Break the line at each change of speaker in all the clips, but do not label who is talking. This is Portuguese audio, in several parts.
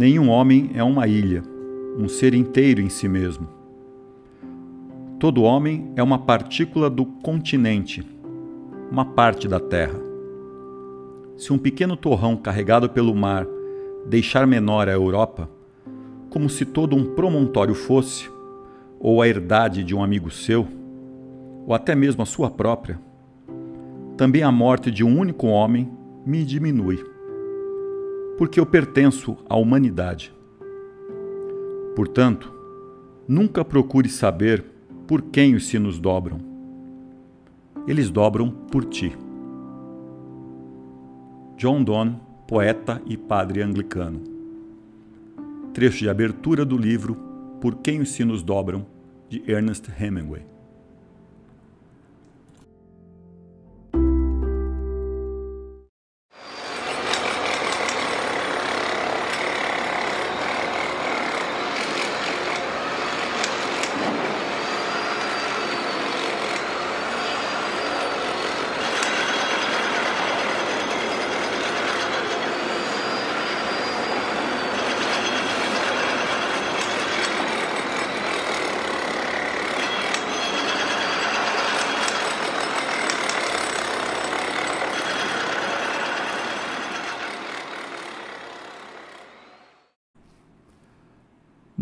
Nenhum homem é uma ilha, um ser inteiro em si mesmo. Todo homem é uma partícula do continente, uma parte da Terra. Se um pequeno torrão carregado pelo mar deixar menor a Europa, como se todo um promontório fosse, ou a herdade de um amigo seu, ou até mesmo a sua própria, também a morte de um único homem me diminui porque eu pertenço à humanidade. Portanto, nunca procure saber por quem os sinos dobram. Eles dobram por ti. John Donne, poeta e padre anglicano. Trecho de abertura do livro Por quem os sinos dobram, de Ernest Hemingway.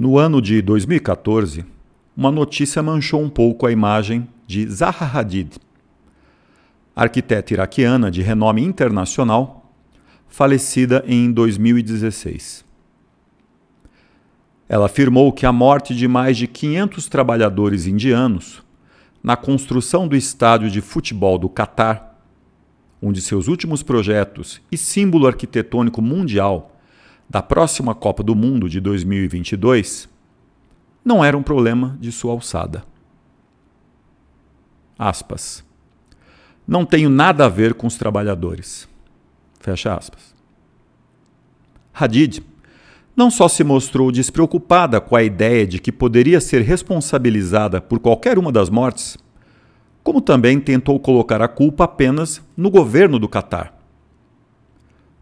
No ano de 2014, uma notícia manchou um pouco a imagem de Zaha Hadid, arquiteta iraquiana de renome internacional, falecida em 2016. Ela afirmou que a morte de mais de 500 trabalhadores indianos na construção do estádio de futebol do Catar, um de seus últimos projetos e símbolo arquitetônico mundial, da próxima Copa do Mundo de 2022 não era um problema de sua alçada. Aspas. Não tenho nada a ver com os trabalhadores. Fecha aspas. Hadid não só se mostrou despreocupada com a ideia de que poderia ser responsabilizada por qualquer uma das mortes, como também tentou colocar a culpa apenas no governo do Catar.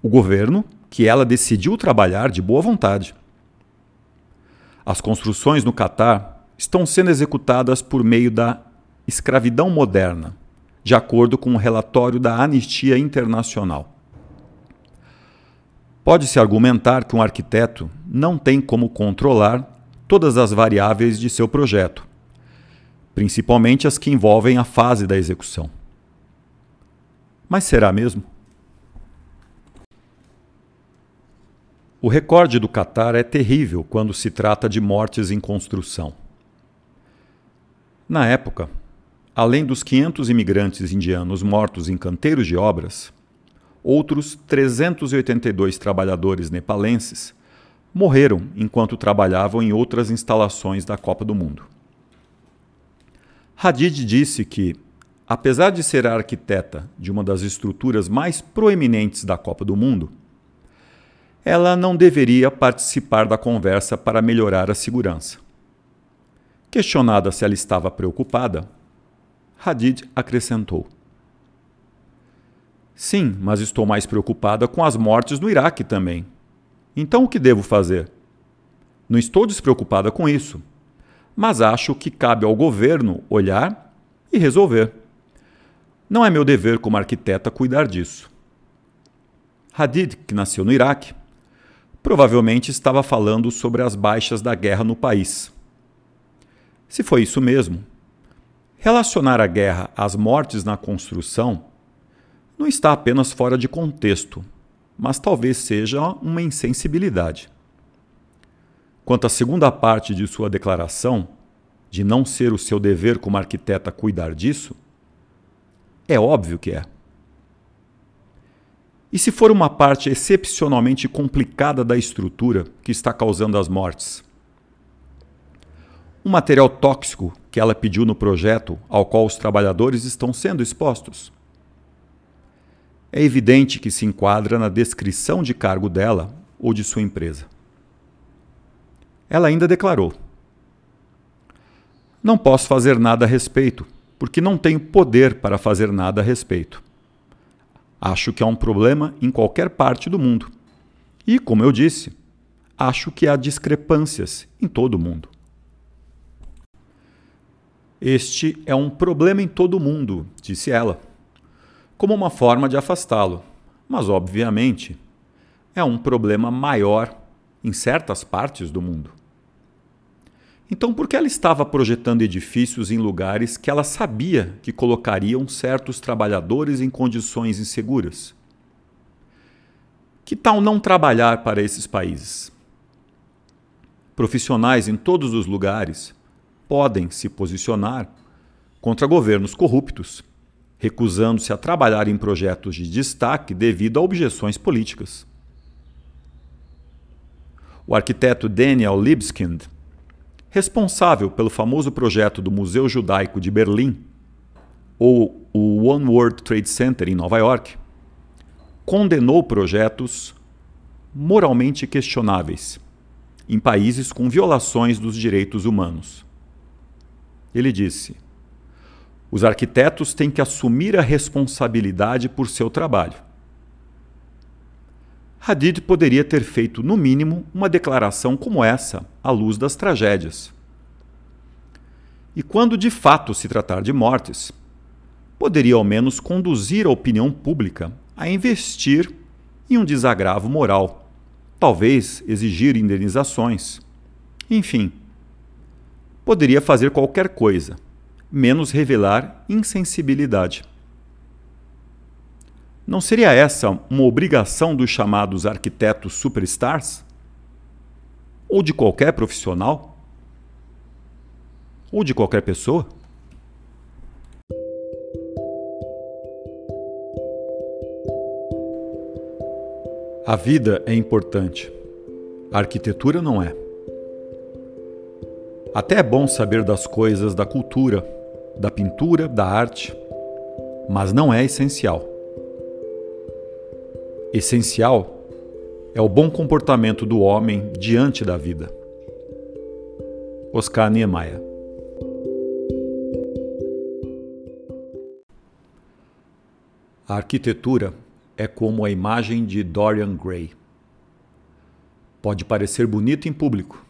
O governo que ela decidiu trabalhar de boa vontade. As construções no Catar estão sendo executadas por meio da escravidão moderna, de acordo com o um relatório da Anistia Internacional. Pode-se argumentar que um arquiteto não tem como controlar todas as variáveis de seu projeto, principalmente as que envolvem a fase da execução. Mas será mesmo? O recorde do Catar é terrível quando se trata de mortes em construção. Na época, além dos 500 imigrantes indianos mortos em canteiros de obras, outros 382 trabalhadores nepalenses morreram enquanto trabalhavam em outras instalações da Copa do Mundo. Hadid disse que, apesar de ser a arquiteta de uma das estruturas mais proeminentes da Copa do Mundo, ela não deveria participar da conversa para melhorar a segurança. Questionada se ela estava preocupada, Hadid acrescentou: Sim, mas estou mais preocupada com as mortes no Iraque também. Então o que devo fazer? Não estou despreocupada com isso, mas acho que cabe ao governo olhar e resolver. Não é meu dever como arquiteta cuidar disso. Hadid, que nasceu no Iraque, provavelmente estava falando sobre as baixas da guerra no país. Se foi isso mesmo, relacionar a guerra às mortes na construção não está apenas fora de contexto, mas talvez seja uma insensibilidade. Quanto à segunda parte de sua declaração, de não ser o seu dever como arquiteta cuidar disso? É óbvio que é. E se for uma parte excepcionalmente complicada da estrutura que está causando as mortes? Um material tóxico que ela pediu no projeto ao qual os trabalhadores estão sendo expostos? É evidente que se enquadra na descrição de cargo dela ou de sua empresa. Ela ainda declarou: Não posso fazer nada a respeito, porque não tenho poder para fazer nada a respeito. Acho que há um problema em qualquer parte do mundo. E, como eu disse, acho que há discrepâncias em todo o mundo. Este é um problema em todo o mundo, disse ela, como uma forma de afastá-lo. Mas, obviamente, é um problema maior em certas partes do mundo. Então, por que ela estava projetando edifícios em lugares que ela sabia que colocariam certos trabalhadores em condições inseguras? Que tal não trabalhar para esses países? Profissionais em todos os lugares podem se posicionar contra governos corruptos, recusando-se a trabalhar em projetos de destaque devido a objeções políticas. O arquiteto Daniel Libeskind responsável pelo famoso projeto do Museu Judaico de Berlim, ou o One World Trade Center em Nova York, condenou projetos moralmente questionáveis em países com violações dos direitos humanos. Ele disse: os arquitetos têm que assumir a responsabilidade por seu trabalho. Hadid poderia ter feito, no mínimo, uma declaração como essa, à luz das tragédias. E quando de fato se tratar de mortes, poderia ao menos conduzir a opinião pública a investir em um desagravo moral, talvez exigir indenizações. Enfim, poderia fazer qualquer coisa, menos revelar insensibilidade. Não seria essa uma obrigação dos chamados arquitetos superstars? Ou de qualquer profissional? Ou de qualquer pessoa? A vida é importante. A arquitetura não é. Até é bom saber das coisas da cultura, da pintura, da arte, mas não é essencial essencial é o bom comportamento do homem diante da vida. Oscar Niemeyer A arquitetura é como a imagem de Dorian Gray. Pode parecer bonita em público,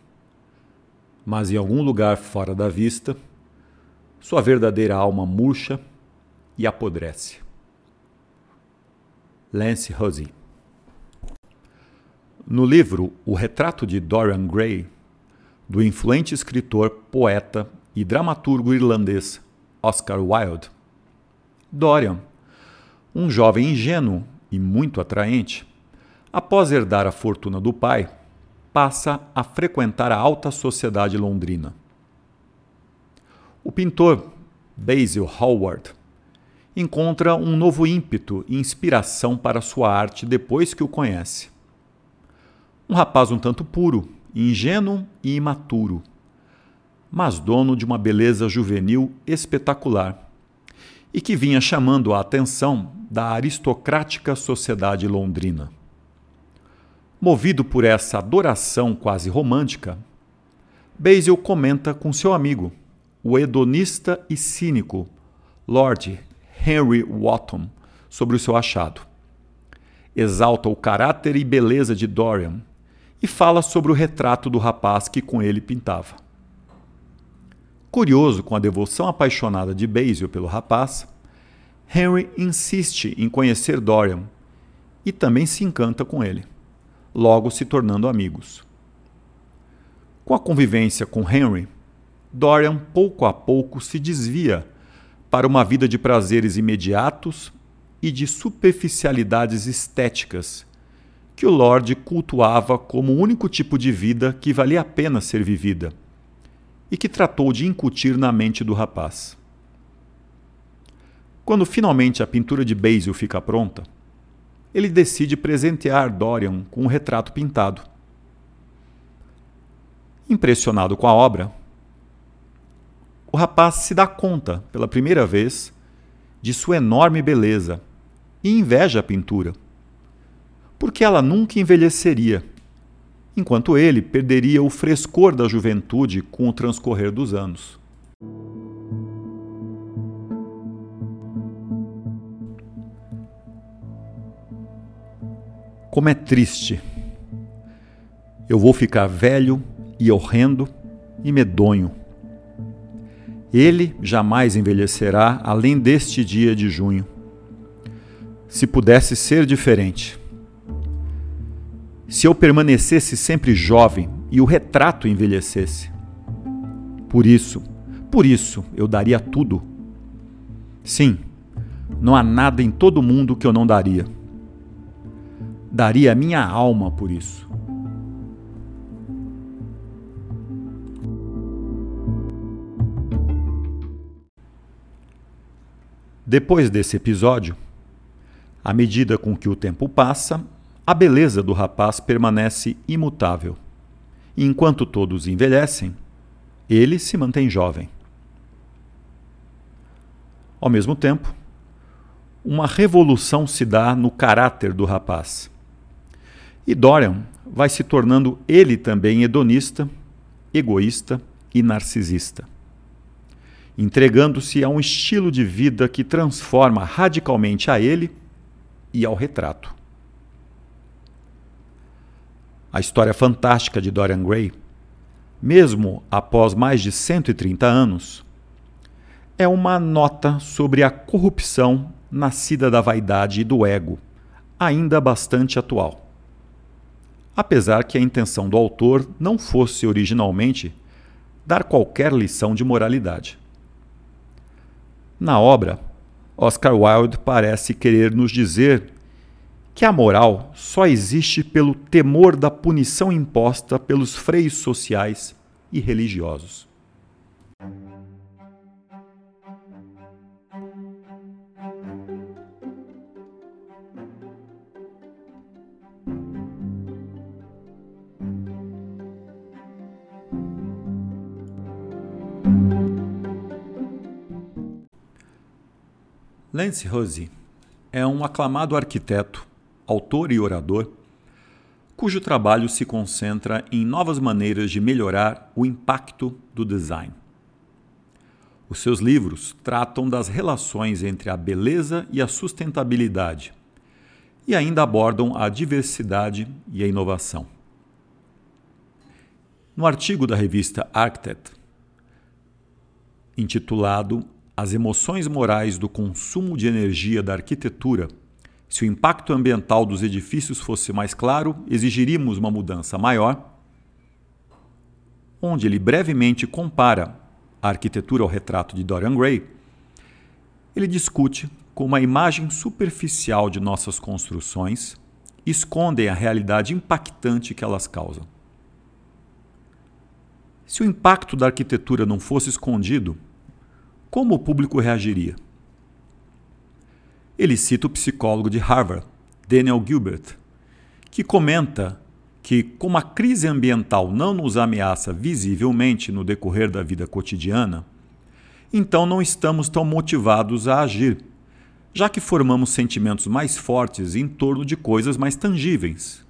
mas em algum lugar fora da vista, sua verdadeira alma murcha e apodrece. Lance Husey. No livro O Retrato de Dorian Gray, do influente escritor, poeta e dramaturgo irlandês Oscar Wilde, Dorian, um jovem ingênuo e muito atraente, após herdar a fortuna do pai, passa a frequentar a alta sociedade londrina. O pintor Basil Hallward encontra um novo ímpeto e inspiração para sua arte depois que o conhece. Um rapaz um tanto puro, ingênuo e imaturo, mas dono de uma beleza juvenil espetacular e que vinha chamando a atenção da aristocrática sociedade londrina. Movido por essa adoração quase romântica, Basil comenta com seu amigo, o hedonista e cínico Lord Henry Wotton sobre o seu achado. Exalta o caráter e beleza de Dorian e fala sobre o retrato do rapaz que com ele pintava. Curioso com a devoção apaixonada de Basil pelo rapaz, Henry insiste em conhecer Dorian e também se encanta com ele, logo se tornando amigos. Com a convivência com Henry, Dorian pouco a pouco se desvia para uma vida de prazeres imediatos e de superficialidades estéticas que o Lorde cultuava como o único tipo de vida que valia a pena ser vivida, e que tratou de incutir na mente do rapaz. Quando finalmente a pintura de Basil fica pronta, ele decide presentear Dorian com um retrato pintado. Impressionado com a obra, o rapaz se dá conta, pela primeira vez, de sua enorme beleza e inveja a pintura, porque ela nunca envelheceria, enquanto ele perderia o frescor da juventude com o transcorrer dos anos. Como é triste. Eu vou ficar velho e horrendo e medonho. Ele jamais envelhecerá além deste dia de junho. Se pudesse ser diferente. Se eu permanecesse sempre jovem e o retrato envelhecesse. Por isso, por isso eu daria tudo. Sim, não há nada em todo o mundo que eu não daria daria a minha alma por isso. Depois desse episódio, à medida com que o tempo passa, a beleza do rapaz permanece imutável. E enquanto todos envelhecem, ele se mantém jovem. Ao mesmo tempo, uma revolução se dá no caráter do rapaz. E Dorian vai se tornando ele também hedonista, egoísta e narcisista, entregando-se a um estilo de vida que transforma radicalmente a ele e ao retrato. A história fantástica de Dorian Gray, mesmo após mais de 130 anos, é uma nota sobre a corrupção nascida da vaidade e do ego, ainda bastante atual apesar que a intenção do autor não fosse originalmente dar qualquer lição de moralidade. Na obra, Oscar Wilde parece querer nos dizer que a moral só existe pelo temor da punição imposta pelos freios sociais e religiosos. Lance Rossi é um aclamado arquiteto, autor e orador, cujo trabalho se concentra em novas maneiras de melhorar o impacto do design. Os seus livros tratam das relações entre a beleza e a sustentabilidade e ainda abordam a diversidade e a inovação. No artigo da revista Architect, intitulado as emoções morais do consumo de energia da arquitetura, se o impacto ambiental dos edifícios fosse mais claro, exigiríamos uma mudança maior, onde ele brevemente compara a arquitetura ao retrato de Dorian Gray, ele discute como a imagem superficial de nossas construções escondem a realidade impactante que elas causam. Se o impacto da arquitetura não fosse escondido, como o público reagiria? Ele cita o psicólogo de Harvard, Daniel Gilbert, que comenta que, como a crise ambiental não nos ameaça visivelmente no decorrer da vida cotidiana, então não estamos tão motivados a agir, já que formamos sentimentos mais fortes em torno de coisas mais tangíveis,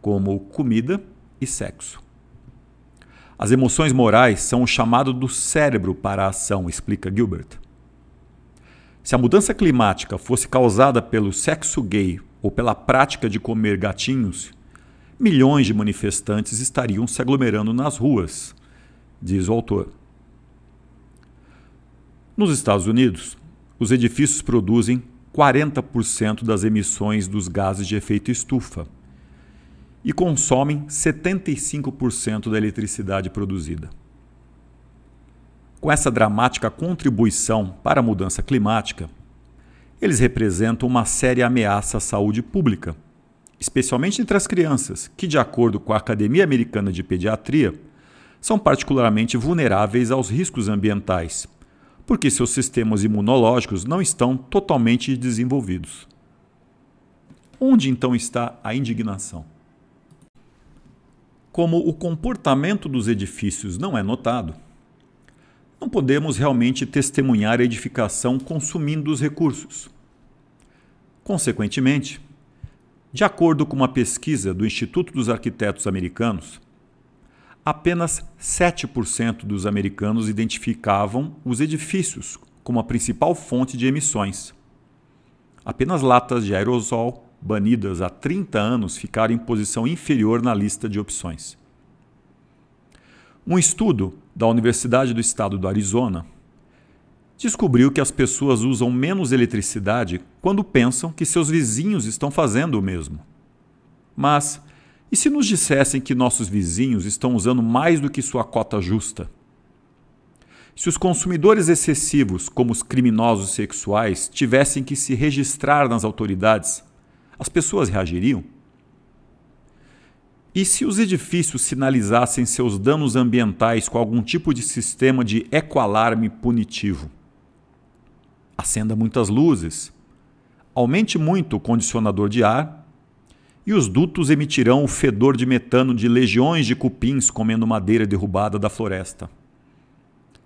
como comida e sexo. As emoções morais são o chamado do cérebro para a ação, explica Gilbert. Se a mudança climática fosse causada pelo sexo gay ou pela prática de comer gatinhos, milhões de manifestantes estariam se aglomerando nas ruas, diz o autor. Nos Estados Unidos, os edifícios produzem 40% das emissões dos gases de efeito estufa e consomem 75% da eletricidade produzida. Com essa dramática contribuição para a mudança climática, eles representam uma séria ameaça à saúde pública, especialmente entre as crianças, que, de acordo com a Academia Americana de Pediatria, são particularmente vulneráveis aos riscos ambientais, porque seus sistemas imunológicos não estão totalmente desenvolvidos. Onde então está a indignação? Como o comportamento dos edifícios não é notado, não podemos realmente testemunhar a edificação consumindo os recursos. Consequentemente, de acordo com uma pesquisa do Instituto dos Arquitetos Americanos, apenas 7% dos americanos identificavam os edifícios como a principal fonte de emissões. Apenas latas de aerosol banidas há 30 anos ficaram em posição inferior na lista de opções. Um estudo da Universidade do Estado do Arizona descobriu que as pessoas usam menos eletricidade quando pensam que seus vizinhos estão fazendo o mesmo. Mas e se nos dissessem que nossos vizinhos estão usando mais do que sua cota justa? Se os consumidores excessivos, como os criminosos sexuais, tivessem que se registrar nas autoridades, as pessoas reagiriam? E se os edifícios sinalizassem seus danos ambientais com algum tipo de sistema de ecoalarme punitivo? acenda muitas luzes, aumente muito o condicionador de ar e os dutos emitirão o fedor de metano de legiões de cupins comendo madeira derrubada da floresta.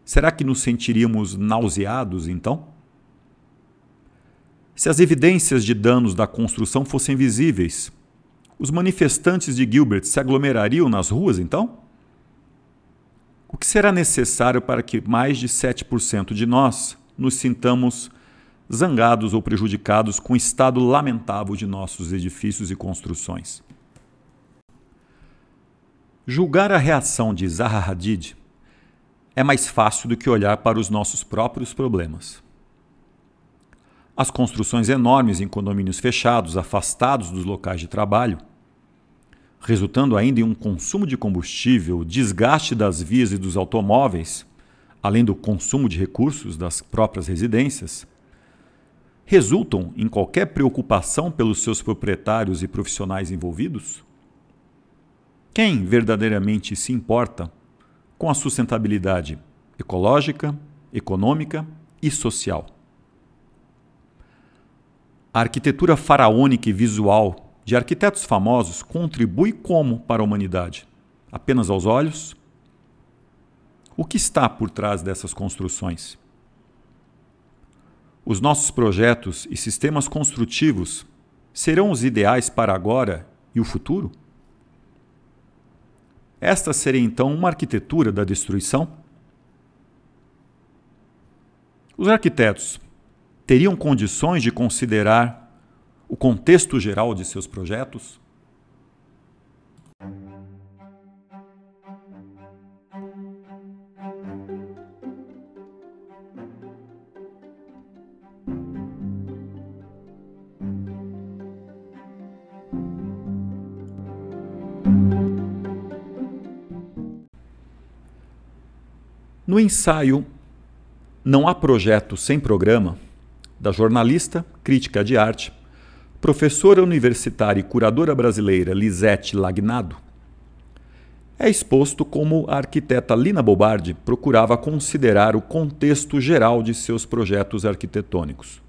Será que nos sentiríamos nauseados então? Se as evidências de danos da construção fossem visíveis, os manifestantes de Gilbert se aglomerariam nas ruas então? O que será necessário para que mais de 7% de nós nos sintamos zangados ou prejudicados com o estado lamentável de nossos edifícios e construções. Julgar a reação de Zaha Hadid é mais fácil do que olhar para os nossos próprios problemas. As construções enormes em condomínios fechados, afastados dos locais de trabalho, resultando ainda em um consumo de combustível, desgaste das vias e dos automóveis, além do consumo de recursos das próprias residências, resultam em qualquer preocupação pelos seus proprietários e profissionais envolvidos? Quem verdadeiramente se importa com a sustentabilidade ecológica, econômica e social? A arquitetura faraônica e visual de arquitetos famosos contribui como para a humanidade? Apenas aos olhos? O que está por trás dessas construções? Os nossos projetos e sistemas construtivos serão os ideais para agora e o futuro? Esta seria então uma arquitetura da destruição? Os arquitetos teriam condições de considerar o contexto geral de seus projetos? No ensaio Não há projeto sem programa, da jornalista, crítica de arte, professora universitária e curadora brasileira Lisete Lagnado, é exposto como a arquiteta Lina Bobardi procurava considerar o contexto geral de seus projetos arquitetônicos.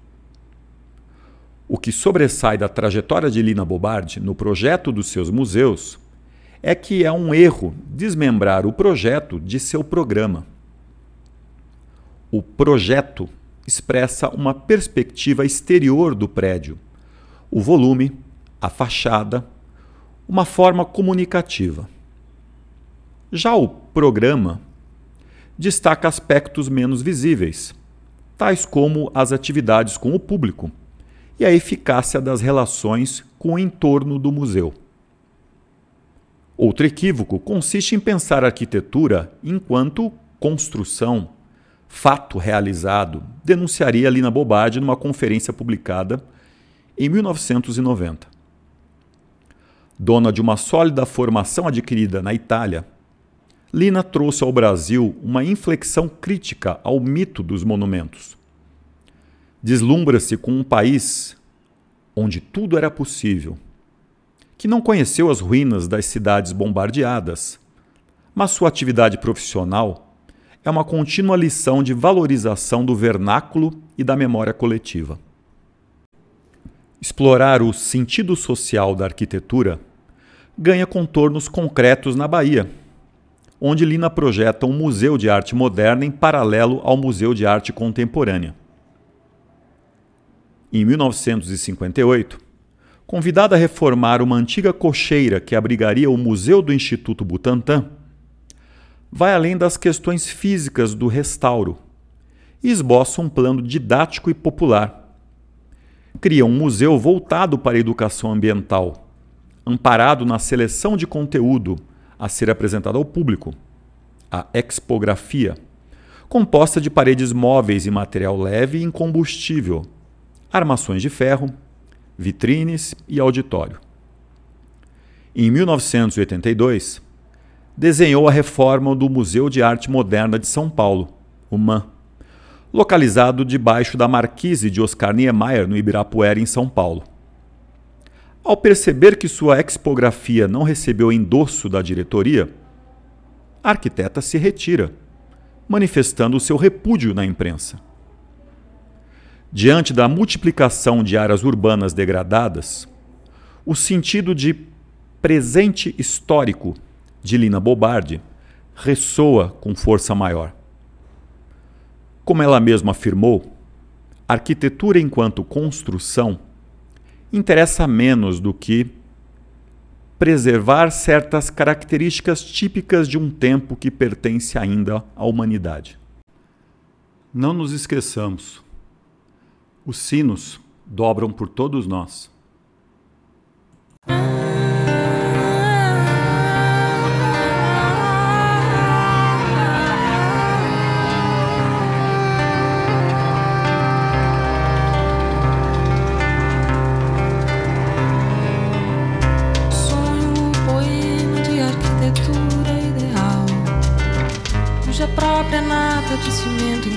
O que sobressai da trajetória de Lina Bobardi no projeto dos seus museus é que é um erro desmembrar o projeto de seu programa. O projeto expressa uma perspectiva exterior do prédio, o volume, a fachada, uma forma comunicativa. Já o programa destaca aspectos menos visíveis, tais como as atividades com o público e a eficácia das relações com o entorno do museu. Outro equívoco consiste em pensar a arquitetura enquanto construção fato realizado, denunciaria Lina Bobardi numa conferência publicada em 1990. Dona de uma sólida formação adquirida na Itália, Lina trouxe ao Brasil uma inflexão crítica ao mito dos monumentos. Deslumbra-se com um país onde tudo era possível, que não conheceu as ruínas das cidades bombardeadas, mas sua atividade profissional é uma contínua lição de valorização do vernáculo e da memória coletiva. Explorar o sentido social da arquitetura ganha contornos concretos na Bahia, onde Lina projeta um museu de arte moderna em paralelo ao Museu de Arte Contemporânea. Em 1958, convidada a reformar uma antiga cocheira que abrigaria o Museu do Instituto Butantan, vai além das questões físicas do restauro e esboça um plano didático e popular. Cria um museu voltado para a educação ambiental, amparado na seleção de conteúdo a ser apresentado ao público, a expografia, composta de paredes móveis em material leve e incombustível, armações de ferro, vitrines e auditório. Em 1982, desenhou a reforma do Museu de Arte Moderna de São Paulo, o MAN, localizado debaixo da Marquise de Oscar Niemeyer, no Ibirapuera, em São Paulo. Ao perceber que sua expografia não recebeu endosso da diretoria, a arquiteta se retira, manifestando seu repúdio na imprensa. Diante da multiplicação de áreas urbanas degradadas, o sentido de presente histórico de Lina Bobardi ressoa com força maior. Como ela mesma afirmou, arquitetura enquanto construção interessa menos do que preservar certas características típicas de um tempo que pertence ainda à humanidade. Não nos esqueçamos, os sinos dobram por todos nós.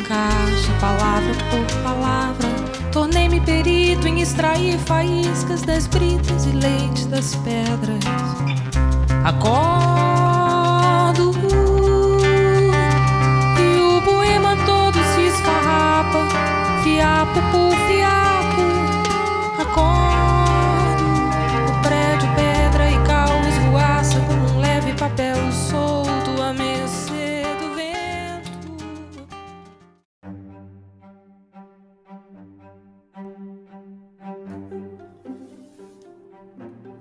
Encaixa palavra por palavra. Tornei-me perito em extrair faíscas das britas e leite das pedras. Acordo e o poema todo se esfarrapa, fiapo por